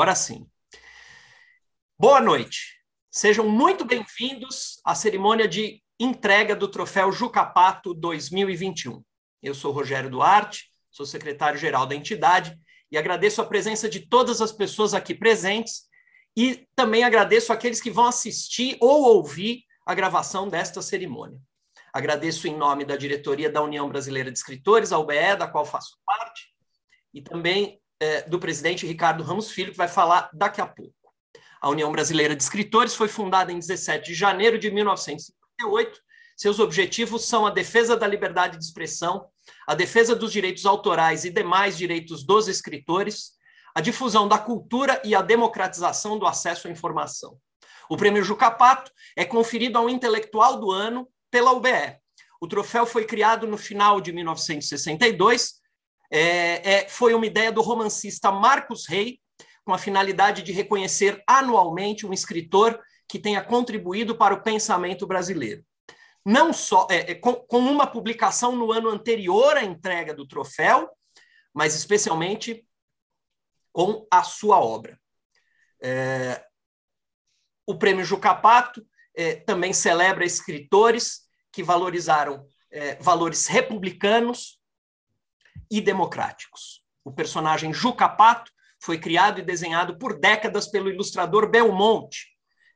Agora sim. Boa noite. Sejam muito bem-vindos à cerimônia de entrega do troféu Jucapato 2021. Eu sou Rogério Duarte, sou secretário-geral da entidade e agradeço a presença de todas as pessoas aqui presentes e também agradeço aqueles que vão assistir ou ouvir a gravação desta cerimônia. Agradeço em nome da diretoria da União Brasileira de Escritores, a UBE, da qual faço parte, e também é, do presidente Ricardo Ramos Filho, que vai falar daqui a pouco. A União Brasileira de Escritores foi fundada em 17 de janeiro de 1958. Seus objetivos são a defesa da liberdade de expressão, a defesa dos direitos autorais e demais direitos dos escritores, a difusão da cultura e a democratização do acesso à informação. O prêmio Jucapato é conferido ao intelectual do ano pela UBE. O troféu foi criado no final de 1962 é, é, foi uma ideia do romancista Marcos Rey, com a finalidade de reconhecer anualmente um escritor que tenha contribuído para o pensamento brasileiro. Não só é, é, com, com uma publicação no ano anterior à entrega do troféu, mas especialmente com a sua obra. É, o Prêmio Jucapato é, também celebra escritores que valorizaram é, valores republicanos e democráticos. O personagem Juca Pato foi criado e desenhado por décadas pelo ilustrador Belmonte,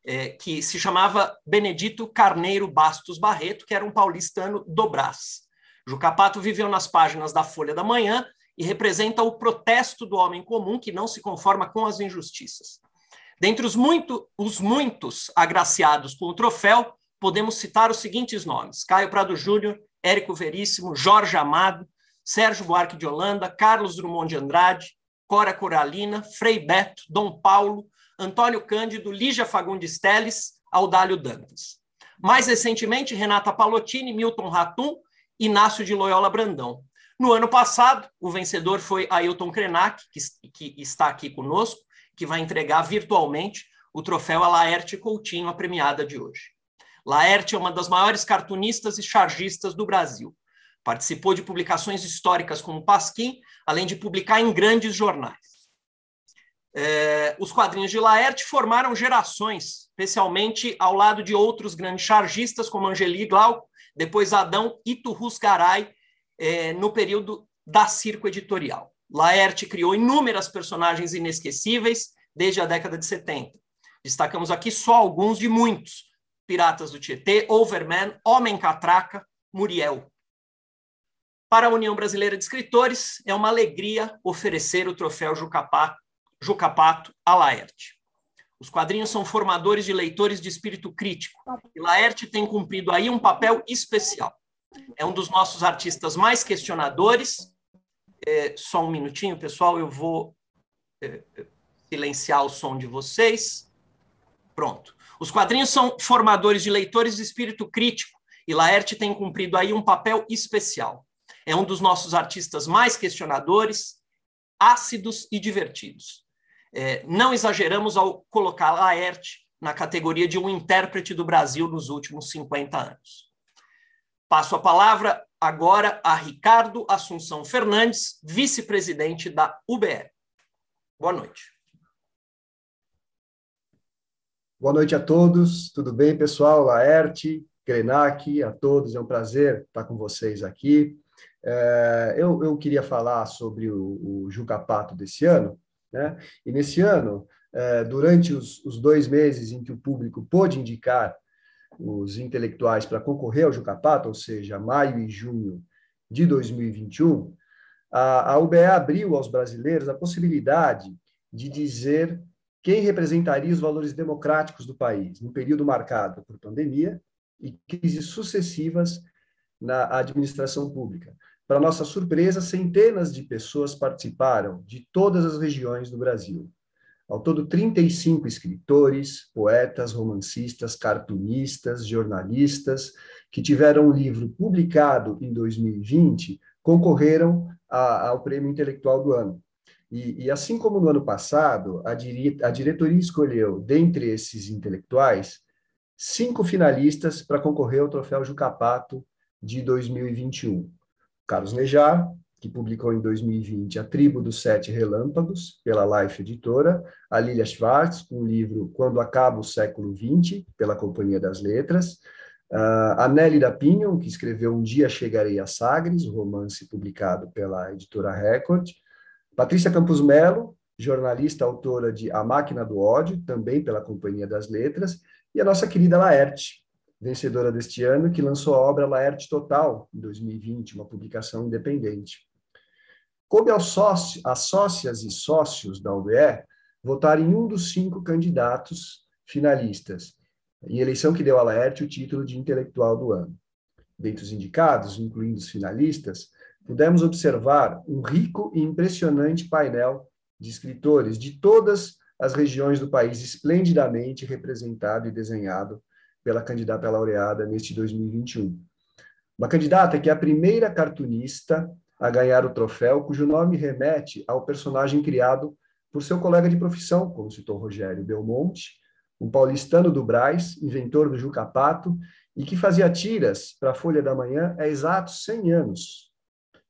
é, que se chamava Benedito Carneiro Bastos Barreto, que era um paulistano do Brás. Juca Pato viveu nas páginas da Folha da Manhã e representa o protesto do homem comum que não se conforma com as injustiças. Dentre os, muito, os muitos agraciados com o troféu, podemos citar os seguintes nomes: Caio Prado Júnior, Érico Veríssimo, Jorge Amado, Sérgio Buarque de Holanda, Carlos Drummond de Andrade, Cora Coralina, Frei Beto, Dom Paulo, Antônio Cândido, Lígia Fagundes Teles, Audálio Dantas. Mais recentemente, Renata Palottini, Milton Ratum, Inácio de Loyola Brandão. No ano passado, o vencedor foi Ailton Krenak, que, que está aqui conosco, que vai entregar virtualmente o troféu a Laerte Coutinho, a premiada de hoje. Laerte é uma das maiores cartunistas e chargistas do Brasil. Participou de publicações históricas como Pasquim, além de publicar em grandes jornais. É, os quadrinhos de Laerte formaram gerações, especialmente ao lado de outros grandes chargistas, como Angeli Glauco, depois Adão Iturrus Garay, é, no período da Circo Editorial. Laerte criou inúmeras personagens inesquecíveis desde a década de 70. Destacamos aqui só alguns de muitos: Piratas do Tietê, Overman, Homem Catraca, Muriel. Para a União Brasileira de Escritores, é uma alegria oferecer o troféu Jucapato, Jucapato a Laerte. Os quadrinhos são formadores de leitores de espírito crítico, e Laerte tem cumprido aí um papel especial. É um dos nossos artistas mais questionadores. É, só um minutinho, pessoal, eu vou é, silenciar o som de vocês. Pronto. Os quadrinhos são formadores de leitores de espírito crítico, e Laerte tem cumprido aí um papel especial. É um dos nossos artistas mais questionadores, ácidos e divertidos. É, não exageramos ao colocar Laerte na categoria de um intérprete do Brasil nos últimos 50 anos. Passo a palavra agora a Ricardo Assunção Fernandes, vice-presidente da UBE. Boa noite. Boa noite a todos, tudo bem, pessoal? Laerte, Grenac, a todos, é um prazer estar com vocês aqui. É, eu, eu, queria falar sobre o, o Jucapato desse ano, né? E nesse ano, é, durante os, os, dois meses em que o público pôde indicar os intelectuais para concorrer ao Jucapato, ou seja, maio e junho de 2021, a, a UBE abriu aos brasileiros a possibilidade de dizer quem representaria os valores democráticos do país no período marcado por pandemia e crises sucessivas na administração pública. Para nossa surpresa, centenas de pessoas participaram de todas as regiões do Brasil. Ao todo, 35 escritores, poetas, romancistas, cartunistas, jornalistas, que tiveram um livro publicado em 2020, concorreram a, ao Prêmio Intelectual do Ano. E, e, assim como no ano passado, a, a diretoria escolheu, dentre esses intelectuais, cinco finalistas para concorrer ao Troféu Jucapato de 2021. Carlos Nejar, que publicou em 2020 A Tribo dos Sete Relâmpagos, pela Life Editora, a Lilia Schwartz, com o livro Quando Acaba o Século XX, pela Companhia das Letras, uh, a Nelly da Pinho, que escreveu Um Dia Chegarei a Sagres, o romance publicado pela editora Record, Patrícia Campos Melo, jornalista autora de A Máquina do Ódio, também pela Companhia das Letras, e a nossa querida Laerte, vencedora deste ano, que lançou a obra Laerte Total, em 2020, uma publicação independente. Coube aos sócios, às sócias e sócios da UBE votar em um dos cinco candidatos finalistas, em eleição que deu a Laerte o título de intelectual do ano. Dentre os indicados, incluindo os finalistas, pudemos observar um rico e impressionante painel de escritores de todas as regiões do país, esplendidamente representado e desenhado pela candidata laureada neste 2021. Uma candidata que é a primeira cartunista a ganhar o troféu, cujo nome remete ao personagem criado por seu colega de profissão, como citou Rogério Belmonte, um paulistano do Braz, inventor do Jucapato, e que fazia tiras para a Folha da Manhã há exatos 100 anos,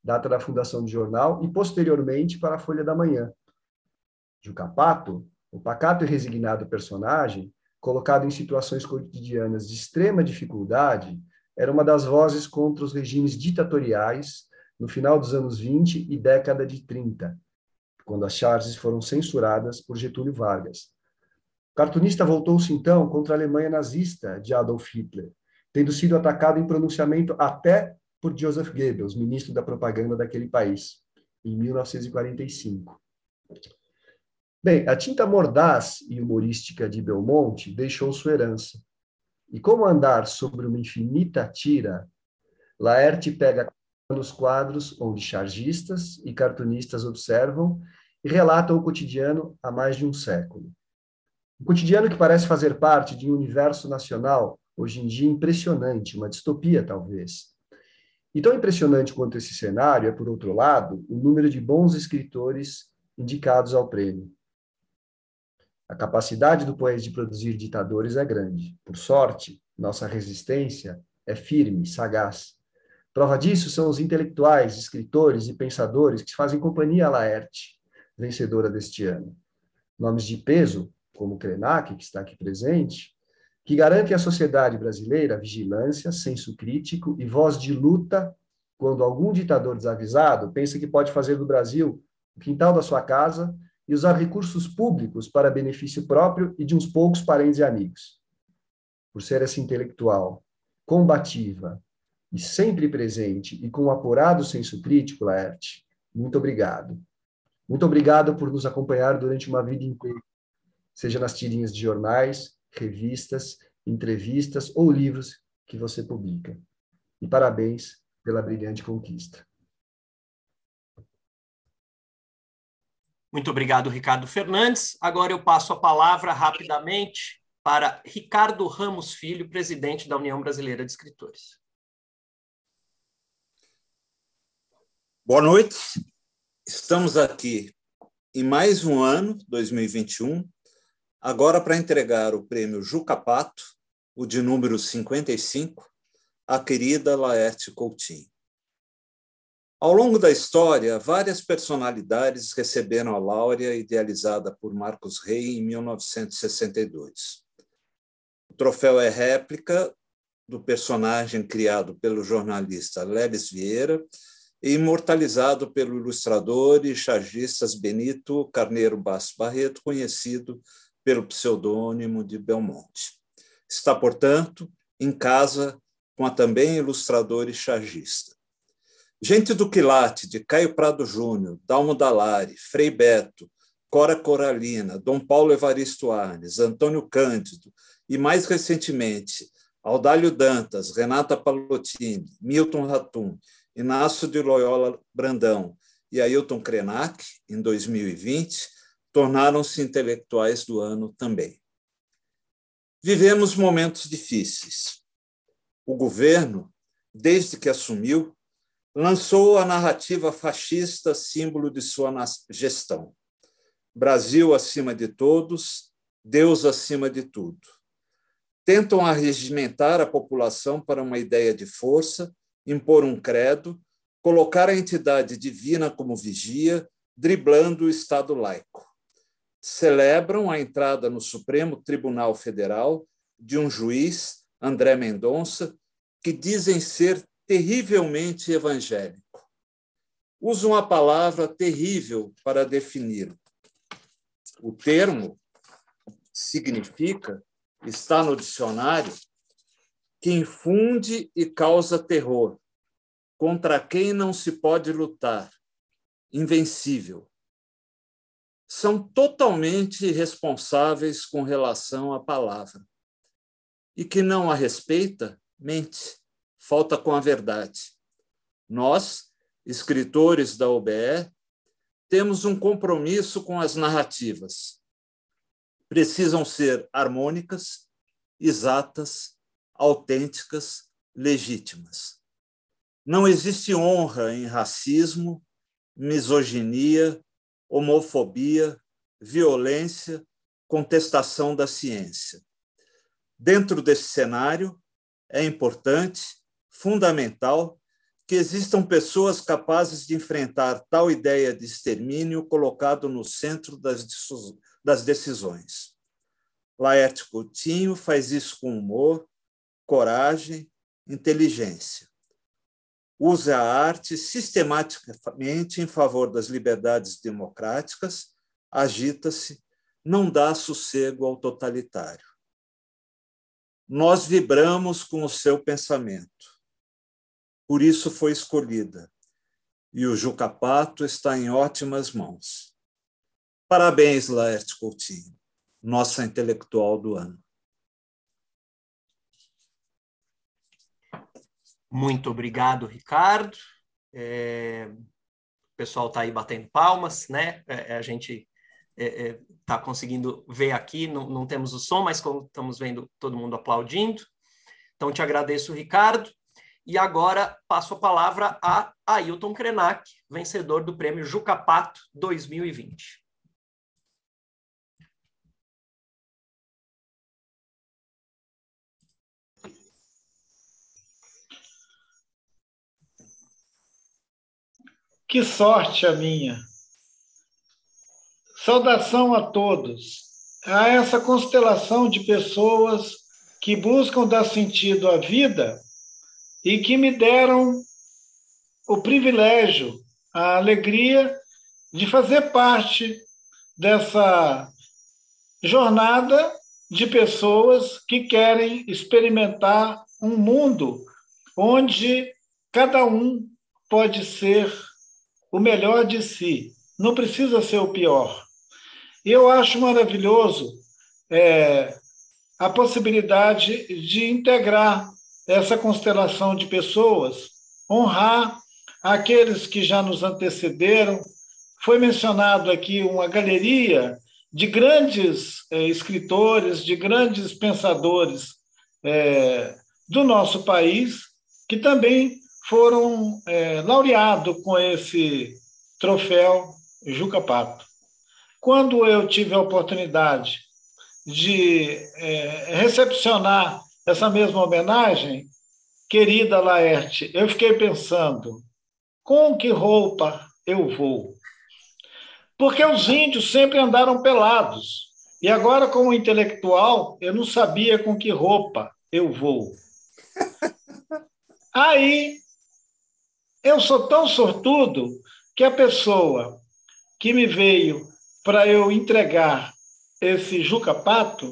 data da fundação do jornal, e posteriormente para a Folha da Manhã. Jucapato, o pacato e resignado personagem, colocado em situações cotidianas de extrema dificuldade, era uma das vozes contra os regimes ditatoriais no final dos anos 20 e década de 30, quando as charges foram censuradas por Getúlio Vargas. O cartunista voltou-se então contra a Alemanha nazista de Adolf Hitler, tendo sido atacado em pronunciamento até por Joseph Goebbels, ministro da propaganda daquele país, em 1945. Bem, a tinta mordaz e humorística de Belmonte deixou sua herança. E como andar sobre uma infinita tira, Laerte pega nos quadros onde chargistas e cartunistas observam e relatam o cotidiano há mais de um século. Um cotidiano que parece fazer parte de um universo nacional, hoje em dia impressionante, uma distopia talvez. E tão impressionante quanto esse cenário é, por outro lado, o número de bons escritores indicados ao prêmio. A capacidade do país de produzir ditadores é grande. Por sorte, nossa resistência é firme, sagaz. Prova disso são os intelectuais, escritores e pensadores que fazem companhia à Laerte, vencedora deste ano. Nomes de peso, como Krenak, que está aqui presente, que garantem à sociedade brasileira vigilância, senso crítico e voz de luta quando algum ditador desavisado pensa que pode fazer do Brasil o quintal da sua casa e usar recursos públicos para benefício próprio e de uns poucos parentes e amigos. Por ser essa intelectual, combativa, e sempre presente e com um apurado senso crítico, Laerte, muito obrigado. Muito obrigado por nos acompanhar durante uma vida inteira, seja nas tirinhas de jornais, revistas, entrevistas ou livros que você publica. E parabéns pela brilhante conquista. Muito obrigado, Ricardo Fernandes. Agora eu passo a palavra rapidamente para Ricardo Ramos Filho, presidente da União Brasileira de Escritores. Boa noite. Estamos aqui em mais um ano, 2021, agora para entregar o prêmio Juca Pato, o de número 55, à querida Laerte Coutinho. Ao longo da história, várias personalidades receberam a Láurea, idealizada por Marcos Rey em 1962. O troféu é réplica do personagem criado pelo jornalista Lelis Vieira e imortalizado pelo ilustrador e chargistas Benito Carneiro Basso Barreto, conhecido pelo pseudônimo de Belmonte. Está, portanto, em casa com a também ilustradora e chargista. Gente do Quilate, de Caio Prado Júnior, Dalmo Dalari, Frei Beto, Cora Coralina, Dom Paulo Evaristo Arnes, Antônio Cândido e, mais recentemente, Audálio Dantas, Renata Palottini, Milton Ratum Inácio de Loyola Brandão e Ailton Krenak, em 2020, tornaram-se intelectuais do ano também. Vivemos momentos difíceis. O governo, desde que assumiu, lançou a narrativa fascista, símbolo de sua gestão. Brasil acima de todos, Deus acima de tudo. Tentam arregimentar a população para uma ideia de força impor um credo, colocar a entidade divina como vigia, driblando o Estado laico. Celebram a entrada no Supremo Tribunal Federal de um juiz, André Mendonça, que dizem ser terrivelmente evangélico. Usam a palavra terrível para defini-lo. O termo significa, está no dicionário, que infunde e causa terror, contra quem não se pode lutar, invencível. São totalmente irresponsáveis com relação à palavra. E que não a respeita, mente, falta com a verdade. Nós, escritores da OBE, temos um compromisso com as narrativas. Precisam ser harmônicas, exatas, autênticas, legítimas. Não existe honra em racismo, misoginia, homofobia, violência, contestação da ciência. Dentro desse cenário, é importante, fundamental, que existam pessoas capazes de enfrentar tal ideia de extermínio colocado no centro das decisões. Laerte Coutinho faz isso com humor, coragem, inteligência usa a arte sistematicamente em favor das liberdades democráticas, agita-se, não dá sossego ao totalitário. Nós vibramos com o seu pensamento. Por isso foi escolhida. E o Juca Pato está em ótimas mãos. Parabéns, Laerte Coutinho, nossa intelectual do ano. Muito obrigado, Ricardo. É, o pessoal está aí batendo palmas, né? É, é a gente está é, é tá conseguindo ver aqui, não, não, temos o som, mas estamos vendo todo mundo aplaudindo. Então, te agradeço, Ricardo. E agora passo a palavra a Ailton Krenak, vencedor do prêmio Jucapato 2020. Que sorte a minha! Saudação a todos, a essa constelação de pessoas que buscam dar sentido à vida e que me deram o privilégio, a alegria de fazer parte dessa jornada de pessoas que querem experimentar um mundo onde cada um pode ser o melhor de si, não precisa ser o pior. Eu acho maravilhoso é, a possibilidade de integrar essa constelação de pessoas, honrar aqueles que já nos antecederam. Foi mencionado aqui uma galeria de grandes é, escritores, de grandes pensadores é, do nosso país, que também foram é, laureados com esse troféu Juca Pato. Quando eu tive a oportunidade de recepcionar essa mesma homenagem, querida Laerte, eu fiquei pensando, com que roupa eu vou? Porque os índios sempre andaram pelados. E agora, como intelectual, eu não sabia com que roupa eu vou. Aí eu sou tão sortudo que a pessoa que me veio para eu entregar esse Juca Pato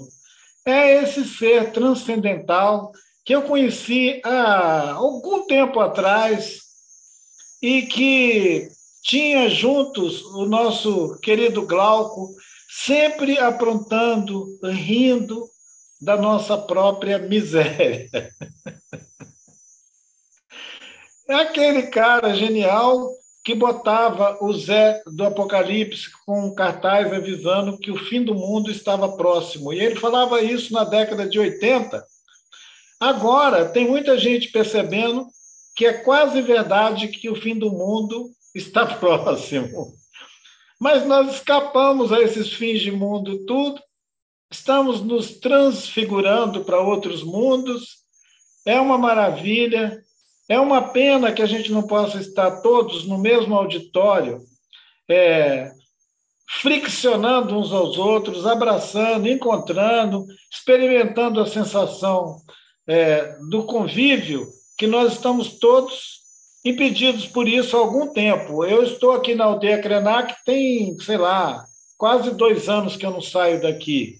é esse ser transcendental que eu conheci há algum tempo atrás e que tinha juntos o nosso querido Glauco, sempre aprontando, rindo da nossa própria miséria. É aquele cara genial que botava o Zé do Apocalipse com um cartaz avisando que o fim do mundo estava próximo. E ele falava isso na década de 80. Agora, tem muita gente percebendo que é quase verdade que o fim do mundo está próximo. Mas nós escapamos a esses fins de mundo tudo, estamos nos transfigurando para outros mundos. É uma maravilha, É uma pena que a gente não possa estar todos no mesmo auditório, é, friccionando uns aos outros, abraçando, encontrando, experimentando a sensação é, do convívio que nós estamos todos impedidos por isso há algum tempo. Eu estou aqui na aldeia Krenak, tem, sei lá, quase dois anos que eu não saio daqui.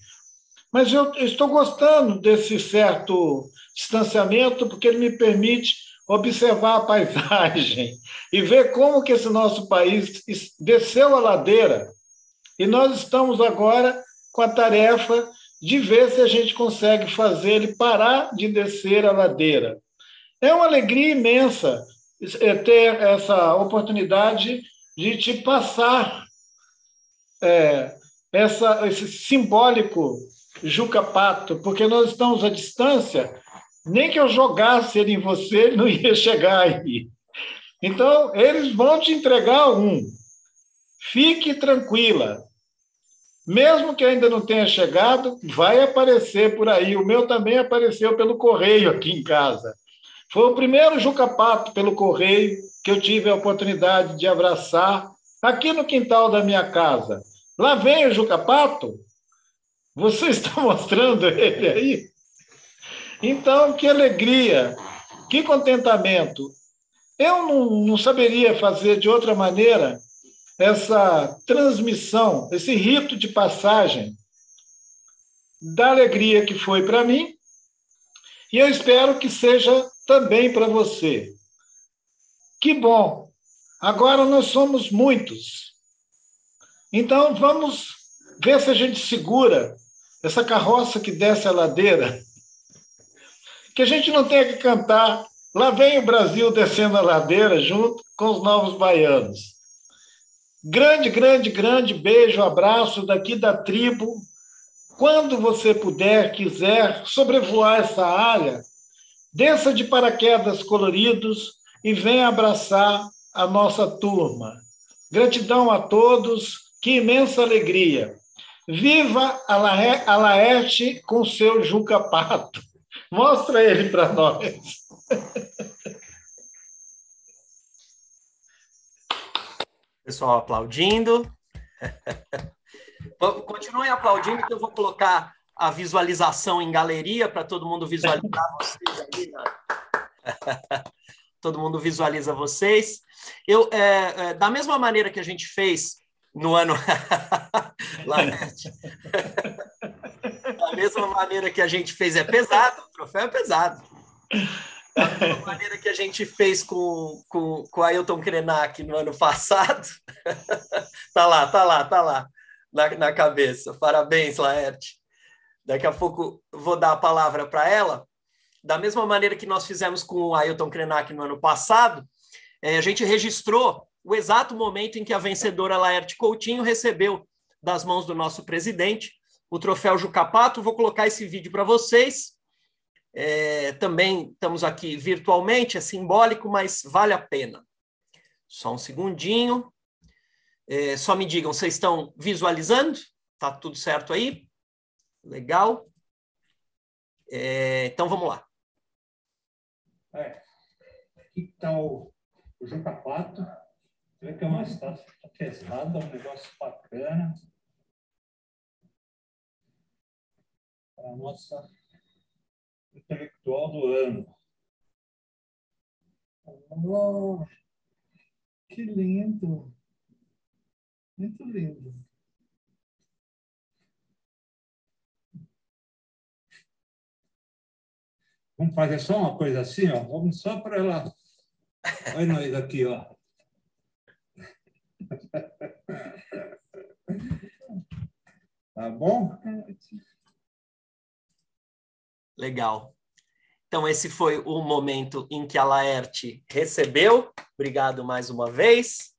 Mas eu estou gostando desse certo distanciamento, porque ele me permite observar a paisagem e ver como que esse nosso país desceu a ladeira. E nós estamos agora com a tarefa de ver se a gente consegue fazer ele parar de descer a ladeira. É uma alegria imensa é, ter essa oportunidade de te passar é, essa, esse simbólico Juca Pato, porque nós estamos à distância, nem que eu jogasse ele em você, ele não ia chegar aí. Então, eles vão te entregar um. Fique tranquila. Mesmo que ainda não tenha chegado, vai aparecer por aí. O meu também apareceu pelo correio aqui em casa. Foi o primeiro Juca Pato pelo correio que eu tive a oportunidade de abraçar aqui no quintal da minha casa. Lá vem o Juca Pato. Você está mostrando ele aí? Então, que alegria, que contentamento. Eu não, não saberia fazer de outra maneira essa transmissão, esse rito de passagem da alegria que foi para mim, e eu espero que seja também para você. Que bom! Agora nós somos muitos. Então vamos ver se a gente segura essa carroça que desce a ladeira. Que a gente não tenha que cantar. Lá vem o Brasil descendo a ladeira junto com os novos baianos. Grande, grande, grande beijo, abraço daqui da tribo. Quando você puder, quiser sobrevoar essa área, desça de paraquedas coloridos e venha abraçar a nossa turma. Gratidão a todos, que imensa alegria. Viva a Laerte com seu Juca Pato. Mostra ele para nós. Pessoal aplaudindo. Continuem aplaudindo, que eu vou colocar a visualização em galeria para todo mundo visualizar vocês aí. Né? todo mundo visualiza vocês. Eu, é, é, da mesma maneira que a gente fez no ano. da mesma maneira que a gente fez, é pesado, o troféu é pesado. Da mesma maneira que a gente fez com, com, com Ailton Krenak no ano passado. tá lá, tá lá, tá lá, na, na cabeça. Parabéns, Laerte. Daqui a pouco vou dar a palavra para ela. Da mesma maneira que nós fizemos com o Ailton Krenak no ano passado, é, a gente registrou o exato momento em que a vencedora Laerte Coutinho recebeu das mãos do nosso presidente o troféu Jucapato. Vou colocar esse vídeo para vocês. É, também estamos aqui virtualmente, é simbólico, mas vale a pena. Só um segundinho. É, só me digam, vocês estão visualizando? Tá tudo certo aí? Legal. É, então vamos lá. É, aqui está o, o Jucapato. Você vê que é uma estátua pesada, um negócio bacana. A nossa intelectual do ano. Oh, que lindo! Muito lindo. Vamos fazer só uma coisa assim, ó. Vamos só para ela. Olha nós aqui, ó. Tá bom? Legal. Então, esse foi o momento em que a Laerte recebeu. Obrigado mais uma vez.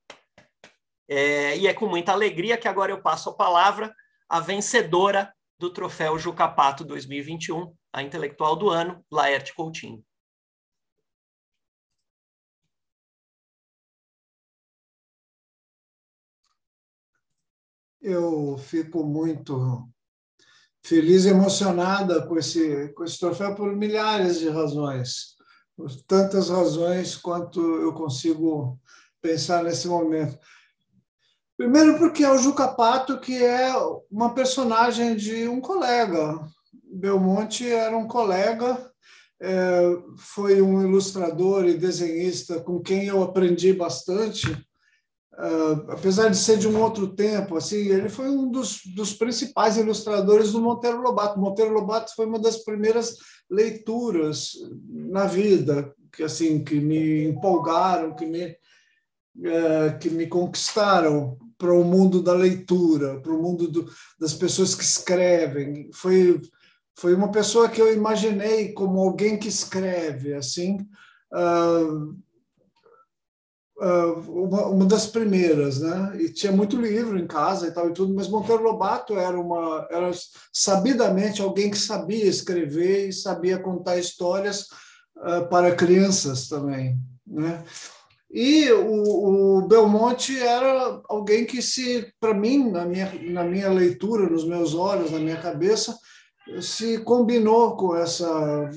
É, e é com muita alegria que agora eu passo a palavra à vencedora do troféu Jucapato 2021, a intelectual do ano, Laerte Coutinho. Eu fico muito feliz e emocionada com esse, com esse troféu por milhares de razões. por tantas razões quanto eu consigo pensar nesse momento. Primeiro, porque é o Juca Pato, que é uma personagem de um colega. Belmonte era um colega, é, foi um ilustrador e desenhista com quem eu aprendi bastante. Uh, apesar de ser de um outro tempo, assim, ele foi um dos, dos principais ilustradores do Monteiro Lobato. Monteiro Lobato foi uma das primeiras leituras na vida que assim que me empolgaram, que me uh, que me conquistaram para o mundo da leitura, para o mundo do, das pessoas que escrevem. Foi foi uma pessoa que eu imaginei como alguém que escreve, assim. Uh, uma, uma das primeiras, né? E tinha muito livro em casa e tal e tudo, mas Monteiro Lobato era uma era sabidamente alguém que sabia escrever e sabia contar histórias uh, para crianças também, né? E o, o, Belmonte era alguém que se, para mim, na minha, na minha leitura, nos meus olhos, na minha cabeça, se combinou com essa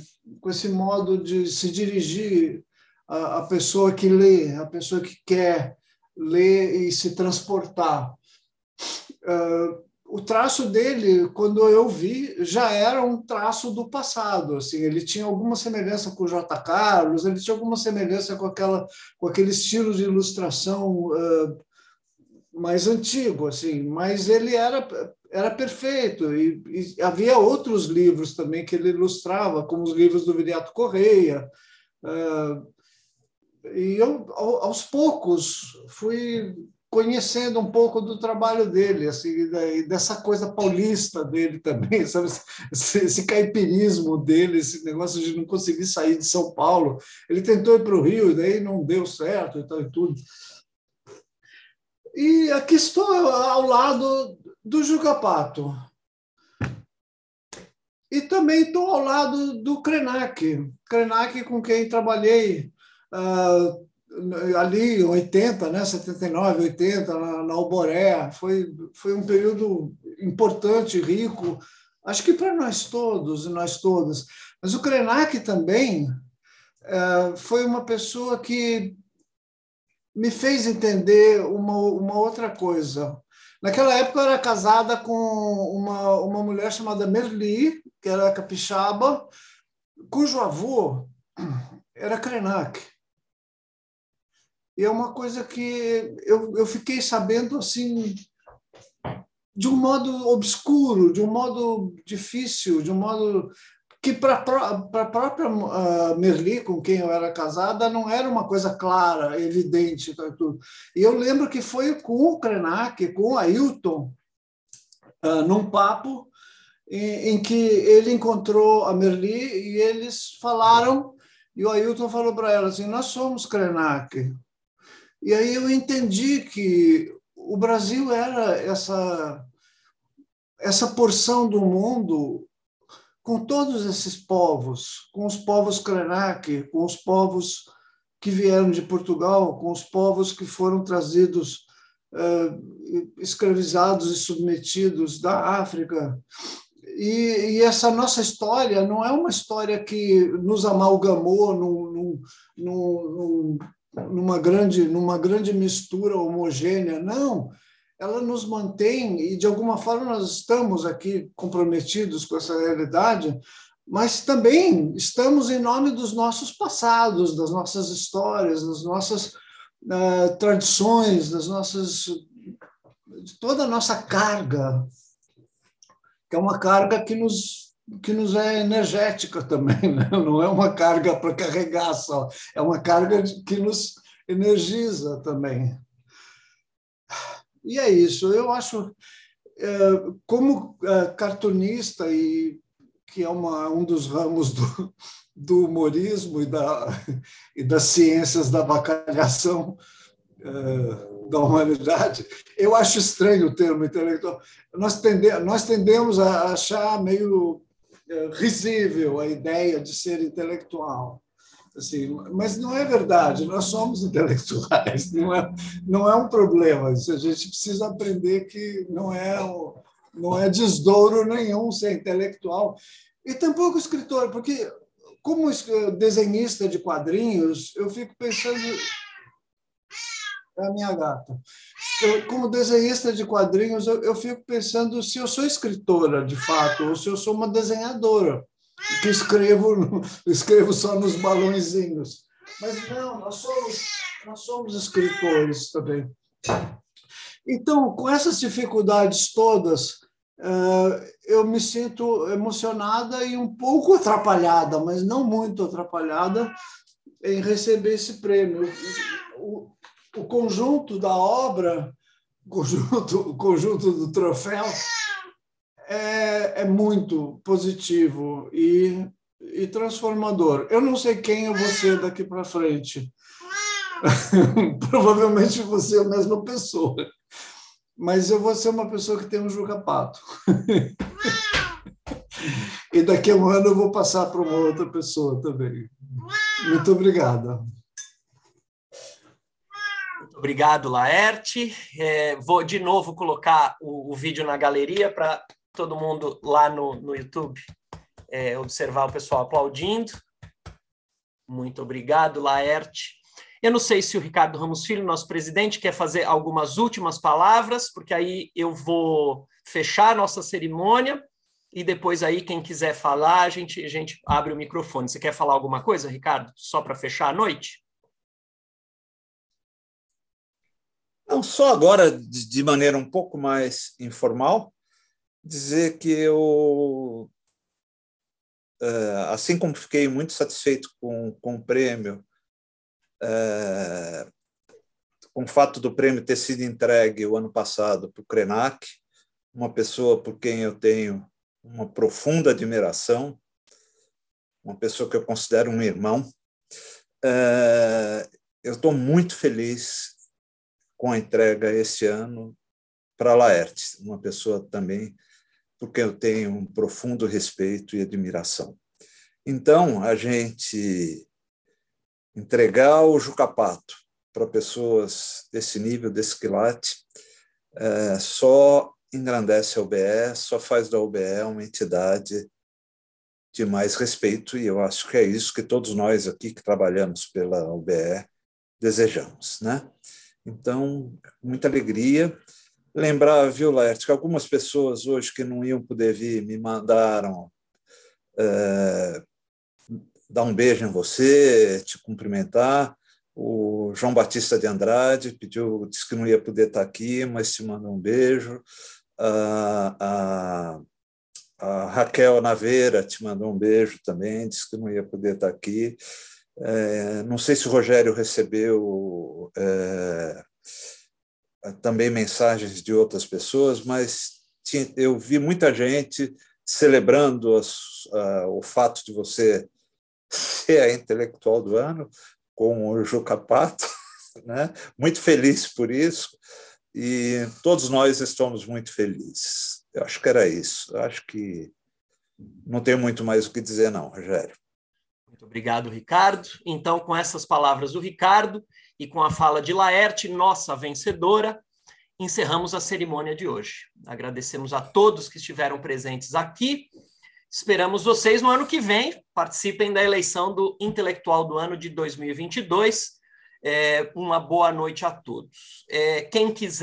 com esse modo de se dirigir a, a pessoa que lê, a pessoa que quer ler e se transportar. Uh, o traço dele, quando eu vi, já era um traço do passado. Assim, ele tinha alguma semelhança com o J. Carlos, ele tinha alguma semelhança com aquela, com aquele estilo de ilustração uh, mais antigo, assim. Mas ele era era perfeito e, e, havia outros livros também que ele ilustrava, como os livros do Viriato Correia. Uh, e eu, aos poucos, fui conhecendo um pouco do trabalho dele, assim, dessa coisa paulista dele também, sabe? Esse, esse caipirismo dele, esse negócio de não conseguir sair de São Paulo. Ele tentou ir para o Rio, daí não deu certo e tal e tudo. E aqui estou ao lado do Juca. E também estou ao lado do Krenak, Krenak com quem trabalhei ali 80, né, 79, 80, na, na Alboré. Foi, foi um período importante, rico, acho que para nós todos e nós todas. Mas o Krenak também uh, foi uma pessoa que me fez entender uma, uma outra coisa. Naquela época eu era casada com uma, uma mulher chamada Merli, que era capixaba, cujo avô era Krenak. E é uma coisa que eu, eu fiquei sabendo assim de um modo obscuro, de um modo difícil, de um modo que para a própria uh, Merli, com quem eu era casada, não era uma coisa clara, evidente. Tudo. E eu lembro que foi com o Krenak, com o Ailton, uh, num papo em, em, que ele encontrou a Merli e eles falaram, e o Ailton falou para ela assim, nós somos Krenak, e aí eu entendi que o Brasil era essa essa porção do mundo com todos esses povos, com os povos Krenak, com os povos que vieram de Portugal, com os povos que foram trazidos uh, escravizados e submetidos da África. E, e, essa nossa história não é uma história que nos amalgamou num, num, num, numa grande, numa grande mistura homogênea, não. Ela nos mantém, e de alguma forma nós estamos aqui comprometidos com essa realidade, mas também estamos em nome dos nossos passados, das nossas histórias, das nossas uh, tradições, das nossas. de toda a nossa carga, que é uma carga que nos que nos é energética também, né? não é uma carga para carregar só, é uma carga que nos energiza também. E é isso, eu acho, é, como é, cartunista, e que é uma, um dos ramos do, do humorismo e, da, e das ciências da bacalhação é, da humanidade, eu acho estranho o termo intelectual. Nós, tende, nós tendemos a achar meio risível a ideia de ser intelectual. Assim, mas não é verdade, nós somos intelectuais, não é, não é um problema. Isso a gente precisa aprender que não é, não é desdouro nenhum ser intelectual. E tampouco escritor, porque como desenhista de quadrinhos, eu fico pensando. É a minha gata. Eu, como desenhista de quadrinhos, eu, eu fico pensando se eu sou escritora, de fato, ou se eu sou uma desenhadora, que escrevo, escrevo só nos balãozinhos. Mas não, nós somos, nós somos escritores também. Então, com essas dificuldades todas, eh, eu me sinto emocionada e um pouco atrapalhada, mas não muito atrapalhada, em receber esse prêmio. O conjunto da obra, o conjunto, o conjunto do troféu, é, é muito positivo e, e transformador. Eu não sei quem eu vou ser daqui para frente. Provavelmente você é a mesma pessoa mas eu vou ser uma pessoa que tem um julga-pato. e daqui a um ano eu vou passar para uma outra pessoa também. Muito obrigada. Obrigado, Laerte. É, vou de novo colocar o, o vídeo na galeria para todo mundo lá no, no YouTube é, observar o pessoal aplaudindo. Muito obrigado, Laerte. Eu não sei se o Ricardo Ramos Filho, nosso presidente, quer fazer algumas últimas palavras, porque aí eu vou fechar a nossa cerimônia e depois aí quem quiser falar, a gente, a gente abre o microfone. Você quer falar alguma coisa, Ricardo, só para fechar a noite? Não, só agora, de maneira um pouco mais informal, dizer que eu, eh, assim como fiquei muito satisfeito com, com o prêmio é, com o fato do prêmio ter sido entregue o ano passado para o Krenak, uma pessoa por quem eu tenho uma profunda admiração, uma pessoa que eu considero um irmão. É, eu estou muito feliz com a entrega esse ano para a Laerte, uma pessoa também porque eu tenho um profundo respeito e admiração. Então, a gente entregar o Jucapato para pessoas desse nível, desse quilate, é, só engrandece a UBE, só faz da UBE uma entidade de mais respeito, e eu acho que é isso que todos nós aqui que trabalhamos pela UBE desejamos. Né? Então, muita alegria. Lembrar, viu, Laerte, que algumas pessoas hoje que não iam poder vir me mandaram é, dar um beijo em você, te cumprimentar. O João Batista de Andrade pediu, disse que não ia poder estar aqui, mas te manda um beijo. A, a, a Raquel Naveira te mandou um beijo também, disse que não ia poder estar aqui. É, não sei se o Rogério recebeu é, também mensagens de outras pessoas, mas tinha, eu vi muita gente celebrando as, o fato de você ser a intelectual do ano com o Juca Pato, né? muito feliz por isso, e todos nós estamos muito felizes. Eu acho que era isso. Eu acho que não tenho muito mais o que dizer, não, Rogério. Obrigado, Ricardo. Então, com essas palavras do Ricardo e com a fala de Laerte, nossa vencedora, encerramos a cerimônia de hoje. Agradecemos a todos que estiveram presentes aqui Esperamos vocês no ano que vem. Participem da eleição do intelectual do ano de 2022. É, uma boa noite a todos. É, quem quiser